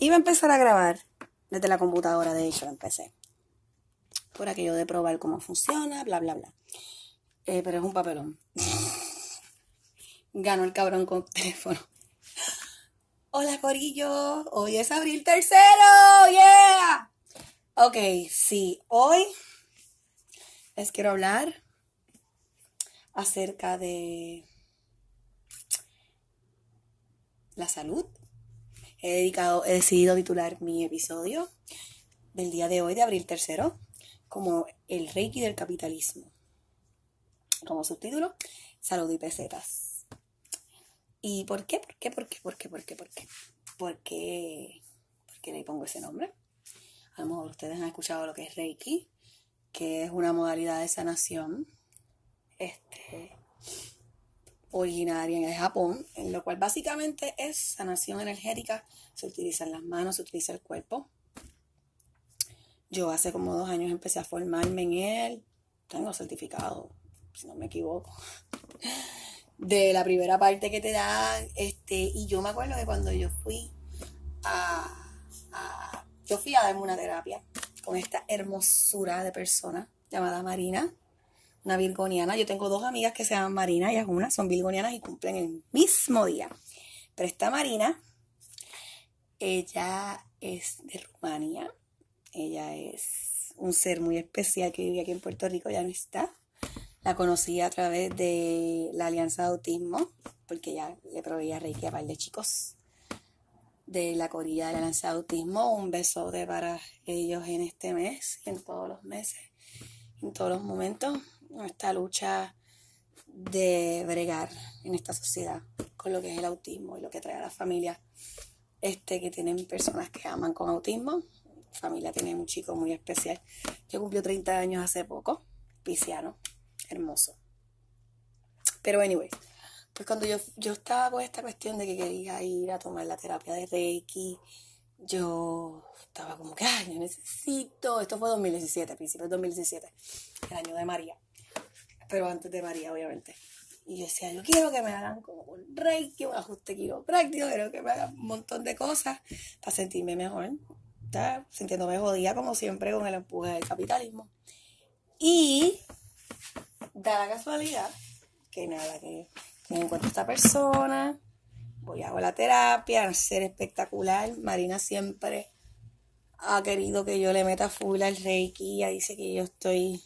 Iba a empezar a grabar desde la computadora, de hecho, empecé. Por aquello de probar cómo funciona, bla, bla, bla. Eh, pero es un papelón. Ganó el cabrón con teléfono. Hola, Corillo. Hoy es abril tercero. ¡Yeah! Ok, sí. Hoy les quiero hablar acerca de la salud he dedicado, he decidido titular mi episodio del día de hoy, de abril tercero, como el Reiki del capitalismo. Como subtítulo, salud y pesetas. ¿Y por qué? ¿Por qué? ¿Por qué? ¿Por qué? ¿Por qué? ¿Por qué? ¿Por qué, ¿Por qué le pongo ese nombre? A lo mejor ustedes han escuchado lo que es Reiki, que es una modalidad de sanación. Este, originaria en el Japón, en lo cual básicamente es sanación energética, se utilizan las manos, se utiliza el cuerpo. Yo hace como dos años empecé a formarme en él, tengo certificado, si no me equivoco, de la primera parte que te da, este, y yo me acuerdo que cuando yo fui a, a yo fui a darme una terapia con esta hermosura de persona llamada Marina, una virgoniana. Yo tengo dos amigas que se llaman Marina, ellas una son virgonianas y cumplen el mismo día. Pero esta Marina, ella es de Rumania. Ella es un ser muy especial que vive aquí en Puerto Rico, ya no está. La conocí a través de la Alianza de Autismo, porque ella le proveía reiki a par de chicos de la corilla de la Alianza de Autismo. Un besote para ellos en este mes en todos los meses, en todos los momentos esta lucha de bregar en esta sociedad con lo que es el autismo y lo que trae a la familia este, que tienen personas que aman con autismo. Mi familia tiene un chico muy especial que cumplió 30 años hace poco, pisciano, hermoso. Pero anyway, pues cuando yo, yo estaba con esta cuestión de que quería ir a tomar la terapia de Reiki, yo estaba como que, ay, yo necesito, esto fue 2017, principios de 2017, el año de María pero antes de María, obviamente. Y yo decía, yo quiero que me hagan como un reiki, un ajuste quiropráctico, quiero que me hagan un montón de cosas para sentirme mejor. ¿está? Sintiéndome jodida, como siempre, con el empuje del capitalismo. Y da la casualidad que nada, que me encuentro esta persona, voy a la terapia, a ser espectacular. Marina siempre ha querido que yo le meta full al reiki, ella dice que yo estoy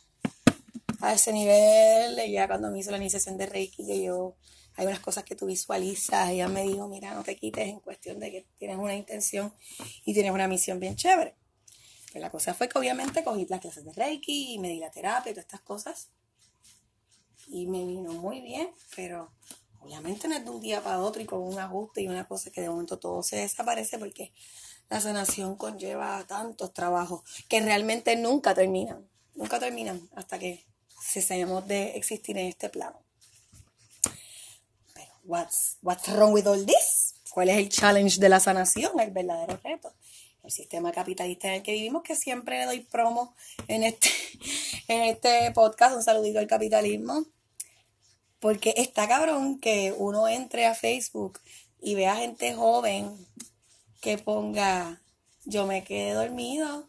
a ese nivel, ya cuando me hizo la iniciación de Reiki, que yo, hay unas cosas que tú visualizas, ella me dijo, mira, no te quites en cuestión de que tienes una intención y tienes una misión bien chévere. Pues la cosa fue que obviamente cogí las clases de Reiki y me di la terapia y todas estas cosas. Y me vino muy bien, pero obviamente no es de un día para otro y con un ajuste y una cosa que de momento todo se desaparece porque la sanación conlleva tantos trabajos que realmente nunca terminan. Nunca terminan hasta que cesemos de existir en este plano. Pero, what's, what's wrong with all this? ¿Cuál es el challenge de la sanación? El verdadero reto. El sistema capitalista en el que vivimos, que siempre le doy promo en este, en este podcast, un saludito al capitalismo. Porque está cabrón que uno entre a Facebook y vea gente joven que ponga, yo me quedé dormido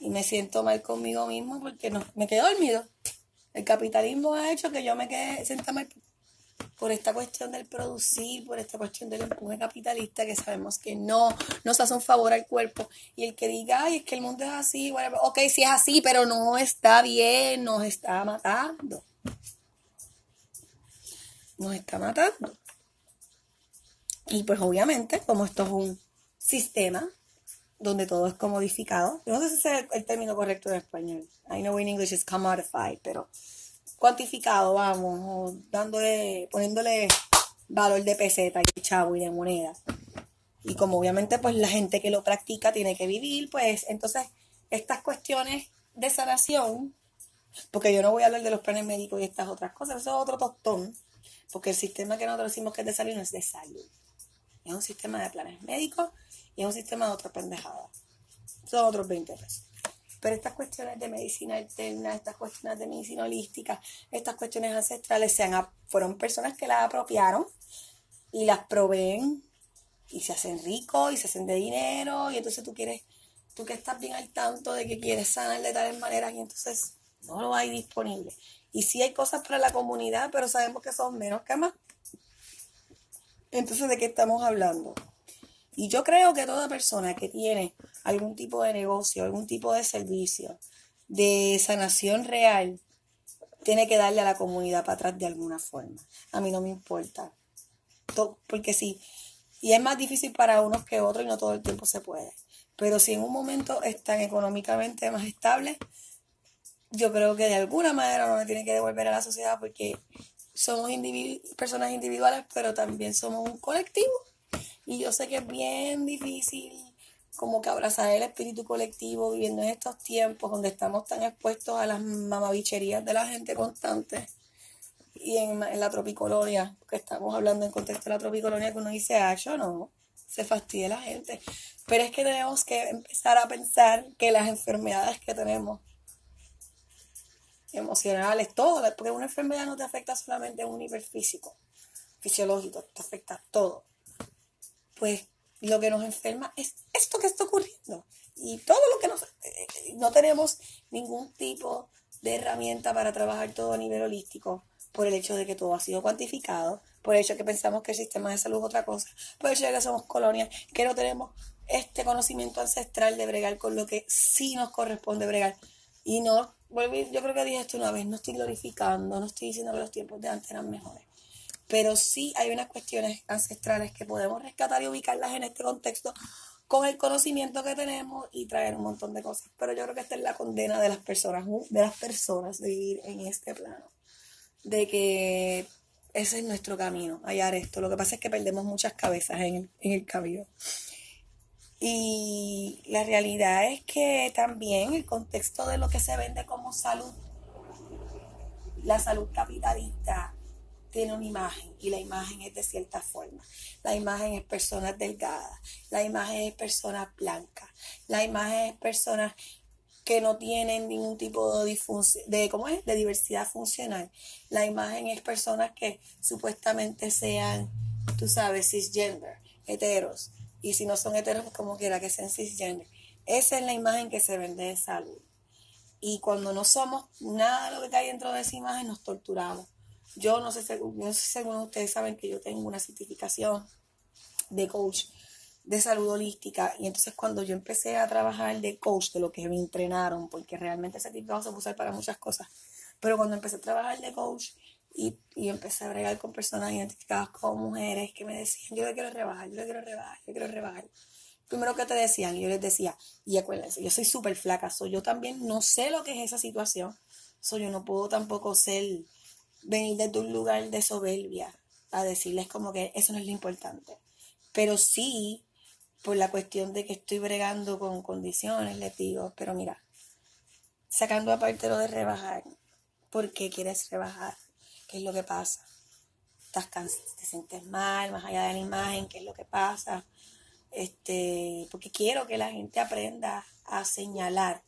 y me siento mal conmigo mismo porque no, me quedé dormido. El capitalismo ha hecho que yo me quede sentada por esta cuestión del producir, por esta cuestión del empuje capitalista que sabemos que no nos hace un favor al cuerpo. Y el que diga, ay, es que el mundo es así, bueno, ok, sí es así, pero no está bien, nos está matando. Nos está matando. Y pues obviamente, como esto es un sistema donde todo es comodificado. no sé si es el, término correcto en español. I know in English is commodified, pero cuantificado, vamos, dándole, poniéndole valor de peseta y de chavo y de moneda. Y como obviamente pues la gente que lo practica tiene que vivir, pues entonces estas cuestiones de sanación, porque yo no voy a hablar de los planes médicos y estas otras cosas, eso es otro tostón, porque el sistema que nosotros decimos que es de salud no es de salud. Es un sistema de planes médicos y es un sistema de otra pendejada. Son otros 20 pesos. Pero estas cuestiones de medicina alterna, estas cuestiones de medicina holística, estas cuestiones ancestrales, sean, fueron personas que las apropiaron y las proveen y se hacen ricos y se hacen de dinero y entonces tú quieres, tú que estás bien al tanto de que quieres sanar de tales maneras y entonces no lo hay disponible. Y sí hay cosas para la comunidad, pero sabemos que son menos que más. Entonces, ¿de qué estamos hablando? Y yo creo que toda persona que tiene algún tipo de negocio, algún tipo de servicio, de sanación real, tiene que darle a la comunidad para atrás de alguna forma. A mí no me importa. Porque sí, y es más difícil para unos que otros y no todo el tiempo se puede. Pero si en un momento están económicamente más estables, yo creo que de alguna manera uno tiene que devolver a la sociedad porque somos personas individuales, pero también somos un colectivo. Y yo sé que es bien difícil como que abrazar el espíritu colectivo viviendo en estos tiempos donde estamos tan expuestos a las mamabicherías de la gente constante y en, la tropicolonia, que estamos hablando en contexto de la tropicolonia, que uno dice, ah, yo no, se fastidia la gente. Pero es que tenemos que empezar a pensar que las enfermedades que tenemos emocionales, todo, porque una enfermedad no te afecta solamente a un nivel físico, fisiológico, te afecta todo. Pues lo que nos enferma es esto que está ocurriendo. Y todo lo que nos... Eh, no tenemos ningún tipo de herramienta para trabajar todo a nivel holístico por el hecho de que todo ha sido cuantificado, por el hecho de que pensamos que el sistema de salud es otra cosa, por el hecho de que somos colonias, que no tenemos este conocimiento ancestral de bregar con lo que sí nos corresponde bregar. Y no, yo creo que dije esto una vez, no estoy glorificando, no estoy diciendo que los tiempos de antes eran mejores. Pero sí hay unas cuestiones ancestrales que podemos rescatar y ubicarlas en este contexto con el conocimiento que tenemos y traer un montón de cosas. Pero yo creo que esta es la condena de las personas, de las personas de vivir en este plano. De que ese es nuestro camino, hallar esto. Lo que pasa es que perdemos muchas cabezas en el, en el camino. Y la realidad es que también el contexto de lo que se vende como salud, la salud capitalista, tiene una imagen y la imagen es de cierta forma. La imagen es personas delgadas, la imagen es personas blancas, la imagen es personas que no tienen ningún tipo de, diversidad funcional. La imagen es personas que supuestamente sean, tú sabes, cisgender, heteros, y si no son heteros, pues como quiera que sean cisgender. Esa es la imagen que se vende de salud. Y cuando no somos nada de lo que hay dentro de esa imagen, nos torturamos. Yo no sé, no sé si algunos de ustedes saben que yo tengo una certificación de coach de salud holística. Y entonces cuando yo empecé a trabajar de coach, de lo que me entrenaron, porque realmente ese certificado se puede usar para muchas cosas, pero cuando empecé a trabajar de coach, y, y, empecé a bregar con personas identificadas como mujeres que me decían, yo le quiero rebajar, yo le quiero rebajar, yo quiero rebajar. Primero que te decían, yo les decía, y acuérdense, yo soy súper flaca, soy yo también no sé lo que es esa situación, soy yo no puedo tampoco ser, venir desde un lugar de soberbia a decirles como que eso no es lo importante. Pero sí, por la cuestión de que estoy bregando con condiciones, les digo, pero mira, sacando aparte lo de rebajar, ¿por qué quieres rebajar? ¿Qué es lo que pasa? Estás te sientes mal, más allá de la imagen, ¿qué es lo que pasa? Este, porque quiero que la gente aprenda a señalar.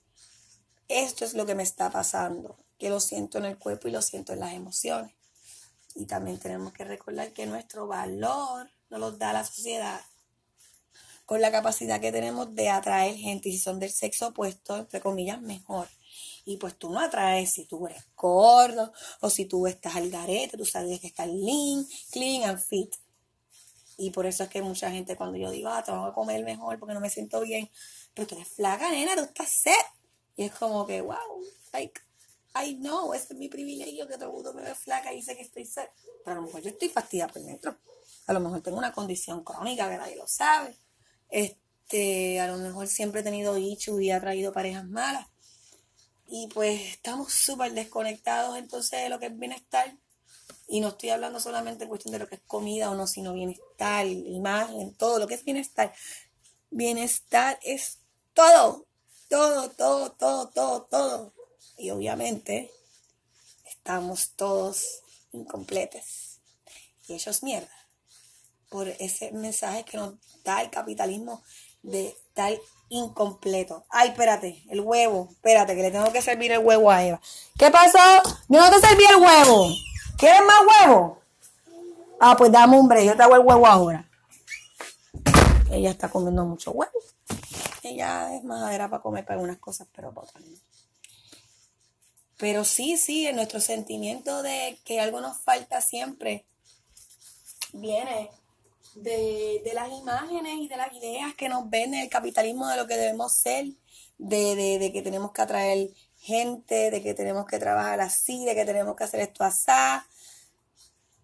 Esto es lo que me está pasando, que lo siento en el cuerpo y lo siento en las emociones. Y también tenemos que recordar que nuestro valor nos lo da la sociedad con la capacidad que tenemos de atraer gente, y si son del sexo opuesto, entre comillas, mejor. Y pues tú no atraes si tú eres gordo o si tú estás al garete, tú sabes que estás lean, clean and fit. Y por eso es que mucha gente cuando yo digo, ah, tengo que comer mejor porque no me siento bien, pero tú eres flaca, nena, tú estás set. Y es como que, wow, like, I know, ese es mi privilegio que todo el mundo me ve flaca y dice que estoy set. Pero a lo mejor yo estoy fastidiada por dentro. A lo mejor tengo una condición crónica que nadie lo sabe. Este, a lo mejor siempre he tenido dicho y he traído parejas malas y pues estamos súper desconectados entonces de lo que es bienestar. Y no estoy hablando solamente en cuestión de lo que es comida o no, sino bienestar, imagen, todo lo que es bienestar. Bienestar es todo, todo, todo, todo, todo, todo. Y obviamente estamos todos incompletos. Y es mierda. Por ese mensaje que nos da el capitalismo de tal incompleto. Ay, espérate, el huevo. Espérate, que le tengo que servir el huevo a Eva. ¿Qué pasó? Yo no te serví el huevo. ¿Quieres más huevo? Ah, pues dame un break, yo te hago el huevo ahora. ella está comiendo mucho huevo. Ella es majadera para comer para algunas cosas, pero para otras no. Pero sí, sí, en nuestro sentimiento de que algo nos falta siempre viene de, las imágenes y de las ideas que nos venden el capitalismo de lo que debemos ser, de, de, que tenemos que atraer gente, de que tenemos que trabajar así, de que tenemos que hacer esto así.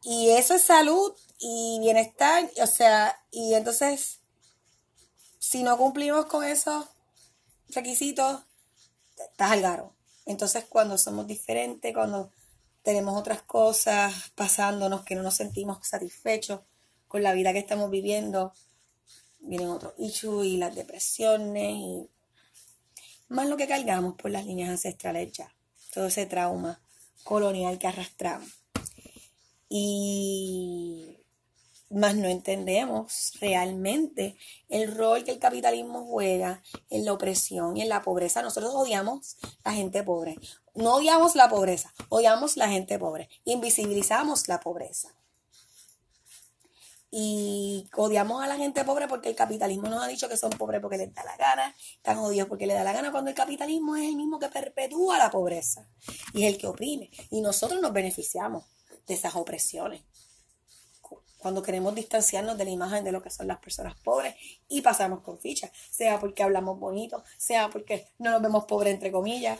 Y eso es salud y bienestar, o sea, y entonces, si no cumplimos con esos requisitos, estás al garo. Entonces, cuando somos diferentes, cuando tenemos otras cosas pasándonos que no nos sentimos satisfechos con la vida que estamos viviendo, vienen otros issues y las depresiones y más lo que cargamos por las líneas ancestrales ya, todo ese trauma colonial que arrastramos. Y más no entendemos realmente el rol que el capitalismo juega en la opresión y en la pobreza. Nosotros odiamos la gente pobre. No odiamos la pobreza, odiamos la gente pobre. Invisibilizamos la pobreza. Y odiamos a la gente pobre porque el capitalismo nos ha dicho que son pobres porque les da la gana, están odios porque les da la gana, cuando el capitalismo es el mismo que perpetúa la pobreza y es el que oprime. Y nosotros nos beneficiamos de esas opresiones cuando queremos distanciarnos de la imagen de lo que son las personas pobres y pasamos con fichas, sea porque hablamos bonito, sea porque no nos vemos pobres entre comillas,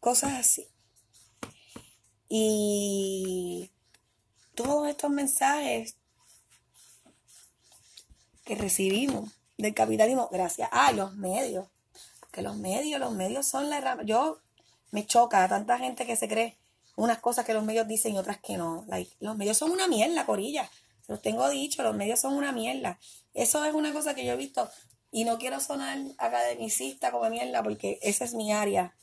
cosas así. Y todos estos mensajes que recibimos del capitalismo gracias a los medios, que los medios, los medios son la herramienta. Yo me choca tanta gente que se cree unas cosas que los medios dicen y otras que no. los medios son una mierda, corilla los tengo dicho, los medios son una mierda. Eso es una cosa que yo he visto y no quiero sonar academicista como mierda porque esa es mi área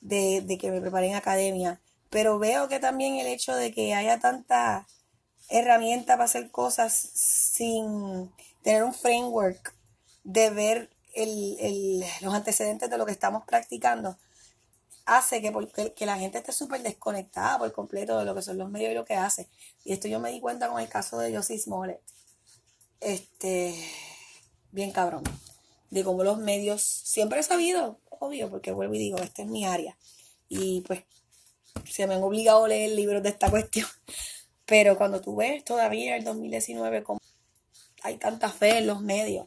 de, que me preparé en academia. Pero veo que también el hecho de que haya tanta herramienta para hacer cosas sin tener un framework de ver los antecedentes de lo que estamos practicando, hace que, que la gente esté súper desconectada por completo de lo que son los medios y lo que hace. Y esto yo me di cuenta con el caso de Josie Smollett. Este, bien cabrón. De cómo los medios, siempre he sabido, obvio, porque vuelvo y digo, esta es mi área. Y pues se me han obligado a leer libros de esta cuestión. Pero cuando tú ves todavía el 2019 como hay tanta fe en los medios,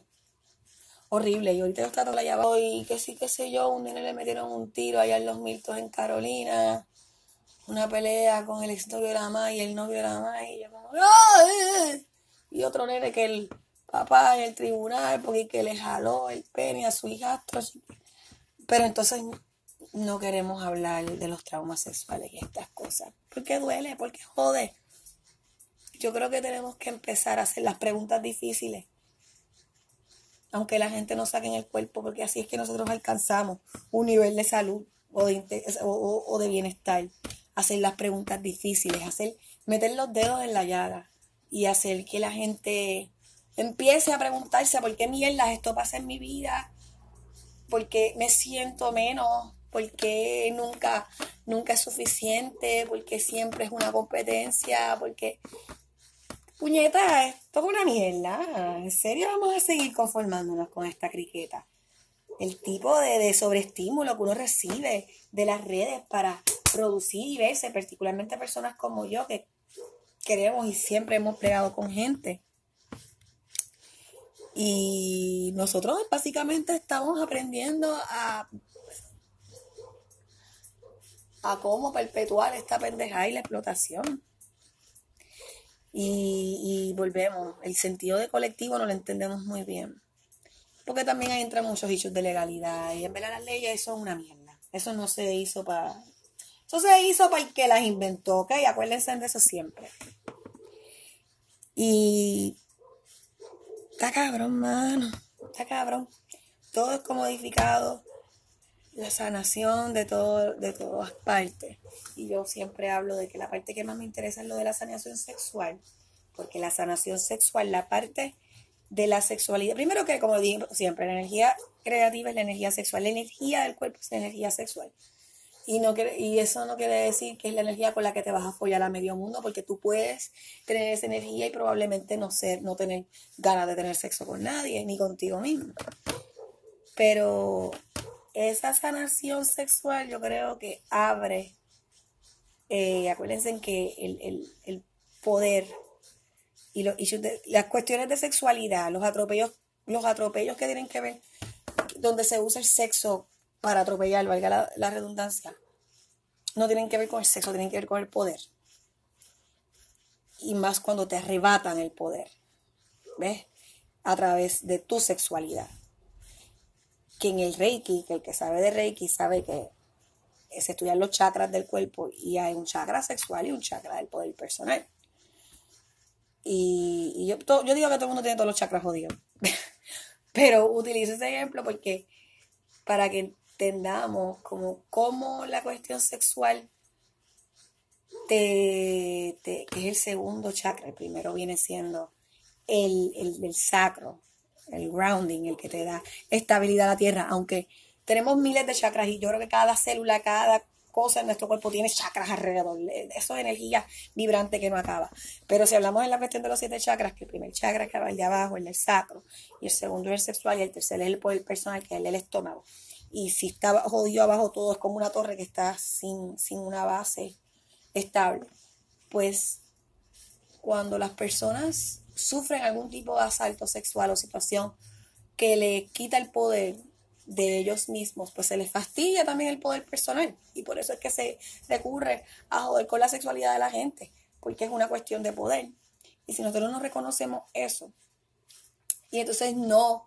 horrible. Y ahorita yo estaba la llave y que sí, qué sé yo, un nene le metieron un tiro allá en los Miltos en Carolina, una pelea con el exnovio de la mamá y el novio de la mamá y yo como, Y otro nene que el papá en el tribunal porque que le jaló el pene a su hijastro. Pero entonces no queremos hablar de los traumas sexuales y estas cosas. Porque duele, porque jode. Yo creo que tenemos que empezar a hacer las preguntas difíciles aunque la gente no saque en el cuerpo, porque así es que nosotros alcanzamos un nivel de salud o de, bienestar. Hacer las preguntas difíciles, hacer, meter los dedos en la llaga y hacer que la gente empiece a preguntarse por qué mierdas esto pasa en mi vida, por qué me siento menos, por qué nunca, nunca es suficiente, por qué siempre es una competencia, porque puñeta, esto es una mierda. ¿En serio vamos a seguir conformándonos con esta criqueta? El tipo de, sobreestímulo que uno recibe de las redes para producir y verse, particularmente personas como yo que queremos y siempre hemos plegado con gente. Y nosotros básicamente estamos aprendiendo a, a cómo perpetuar esta pendejada y la explotación. Y, volvemos, el sentido de colectivo no lo entendemos muy bien. Porque también ahí entran muchos hechos de legalidad. Y en verdad las leyes eso es una mierda. Eso no se hizo para... Eso se hizo para el que las inventó, ¿ok? Acuérdense de eso siempre. Y... Está cabrón, mano. Está cabrón. Todo es comodificado la sanación de, todo, de todas partes. Y yo siempre hablo de que la parte que más me interesa es lo de la sanación sexual, porque la sanación sexual, la parte de la sexualidad, primero que como digo siempre, la energía creativa es la energía sexual, la energía del cuerpo es la energía sexual. Y, no y eso no quiere decir que es la energía con la que te vas a apoyar a medio mundo, porque tú puedes tener esa energía y probablemente no ser, no tener ganas de tener sexo con nadie, ni contigo mismo. Pero esa sanación sexual yo creo que abre, eh, acuérdense que el, poder y las cuestiones de sexualidad, los atropellos, los atropellos que tienen que ver, donde se usa el sexo para atropellar, valga la, redundancia, no tienen que ver con el sexo, tienen que ver con el poder. Y más cuando te arrebatan el poder, ¿ves? A través de tu sexualidad. Que en el Reiki, que el que sabe de Reiki sabe que se estudian los chakras del cuerpo y hay un chakra sexual y un chakra del poder personal. Y, yo, yo digo que todo el mundo tiene todos los chakras jodidos. Pero utilizo ese ejemplo porque para que entendamos como cómo la cuestión sexual te, que es el segundo chakra, el primero viene siendo el, el, sacro, el grounding, el que te da estabilidad a la tierra, aunque tenemos miles de chakras y yo creo que cada célula, cada cosa en nuestro cuerpo tiene chakras alrededor. Eso es energía vibrante que no acaba. Pero si hablamos en la cuestión de los siete chakras, que el primer chakra que va el de abajo, el del sacro, y el segundo es el sexual, y el tercer es el poder personal, que es el del estómago y si está jodido abajo todo es como una torre que está sin, sin una base estable. Pues cuando las personas sufren algún tipo de asalto sexual o situación que le quita el poder de ellos mismos, pues se les fastidia también el poder personal. Y por eso es que se recurre a joder con la sexualidad de la gente, porque es una cuestión de poder. Y si nosotros no reconocemos eso, y entonces no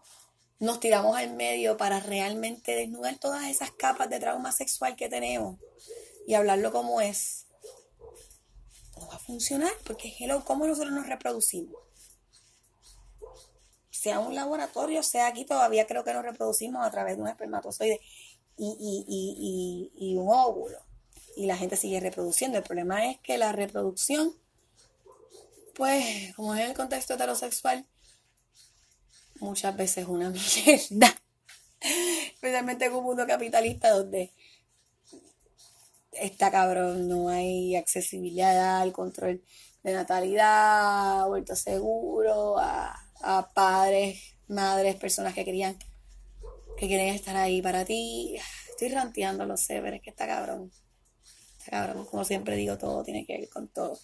nos tiramos al medio para realmente desnudar todas esas capas de trauma sexual que tenemos y hablarlo como es, no va a funcionar porque hello, ¿cómo nosotros nos reproducimos? Sea un laboratorio, sea aquí, todavía creo que nos reproducimos a través de un espermatozoide y, un óvulo. Y la gente sigue reproduciendo. El problema es que la reproducción, pues, como es el contexto heterosexual, muchas veces una mierda. Especialmente en un mundo capitalista donde está cabrón, no hay accesibilidad al control de natalidad, vuelto seguro, a, padres, madres, personas que querían, que quieren estar ahí para ti. Estoy ranteando, lo sé, pero es que está cabrón. Está cabrón, como siempre digo, todo tiene que ver con todo.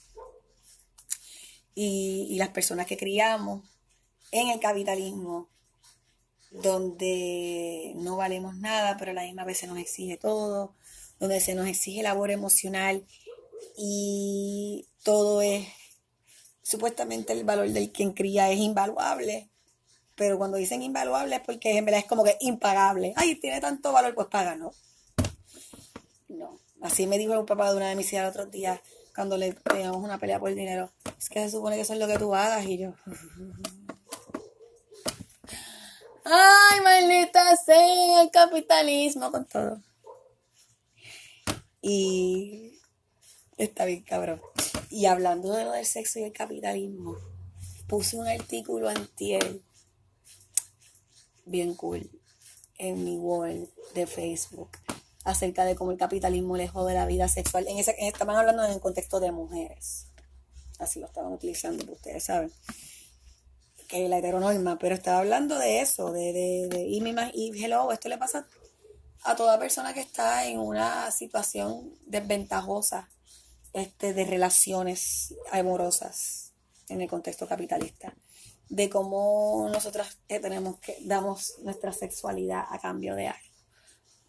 Y, y las personas que criamos en el capitalismo, donde no valemos nada, pero a la misma vez se nos exige todo, donde se nos exige labor emocional y todo es, supuestamente el valor del quien cría es invaluable, pero cuando dicen invaluable es porque en verdad es como que impagable. Ay, tiene tanto valor, pues paga, ¿no? No. Así me dijo el papá de una de mis hijas el otro día, cuando le pegamos una pelea por el dinero. Es que se supone que eso es lo que tú hagas y yo... Ay, maldita sea el capitalismo con todo. Y está bien, cabrón. Y hablando de lo del sexo y el capitalismo, puse un artículo antier bien cool en mi wall de Facebook acerca de cómo el capitalismo lejos de la vida sexual. En ese, estaban hablando en el contexto de mujeres. Así lo estaban utilizando, ustedes saben que la heteronorma, pero estaba hablando de eso, de, de, de y, y hello, esto le pasa a toda persona que está en una situación desventajosa este, de relaciones amorosas en el contexto capitalista, de cómo nosotras tenemos que damos nuestra sexualidad a cambio de algo.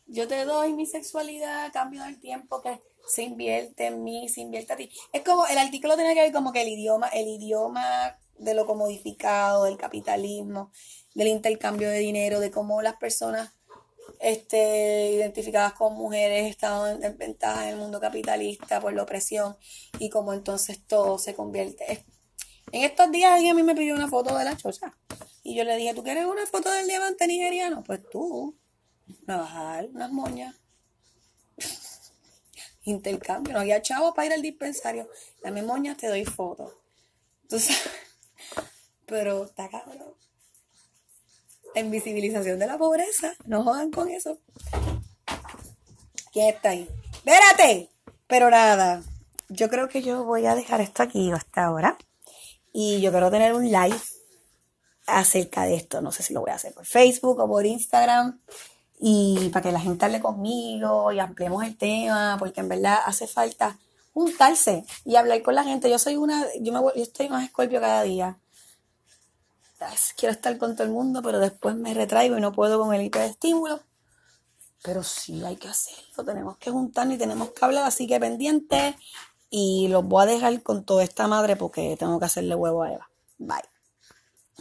Yo te doy mi sexualidad a cambio del tiempo que se invierte en mí, se invierte a ti. Es como, el artículo tiene que ver como que el idioma, el idioma de lo comodificado, del capitalismo, del intercambio de dinero, de cómo las personas este, identificadas como mujeres estaban en ventaja en el mundo capitalista por la opresión y cómo entonces todo se convierte. En estos días alguien a mí me pidió una foto de la chocha y yo le dije, ¿tú quieres una foto del diamante nigeriano? Pues tú, me vas a dar unas moñas. Intercambio, no había chavos para ir al dispensario. Dame moñas, te doy foto. Entonces, pero está cabrón. La invisibilización de la pobreza. No jodan con eso. ¿Quién está ahí? Espérate. Pero nada, yo creo que yo voy a dejar esto aquí hasta ahora. Y yo quiero tener un live acerca de esto. No sé si lo voy a hacer por Facebook o por Instagram. Y para que la gente hable conmigo y ampliemos el tema, porque en verdad hace falta juntarse y hablar con la gente. Yo soy una, yo, me, yo estoy más escorpio cada día. Quiero estar con todo el mundo, pero después me retraigo y no puedo con el hiperestímulo. Pero sí hay que hacerlo, tenemos que juntarnos y tenemos que hablar, así que pendiente. Y los voy a dejar con toda esta madre porque tengo que hacerle huevo a Eva. Bye.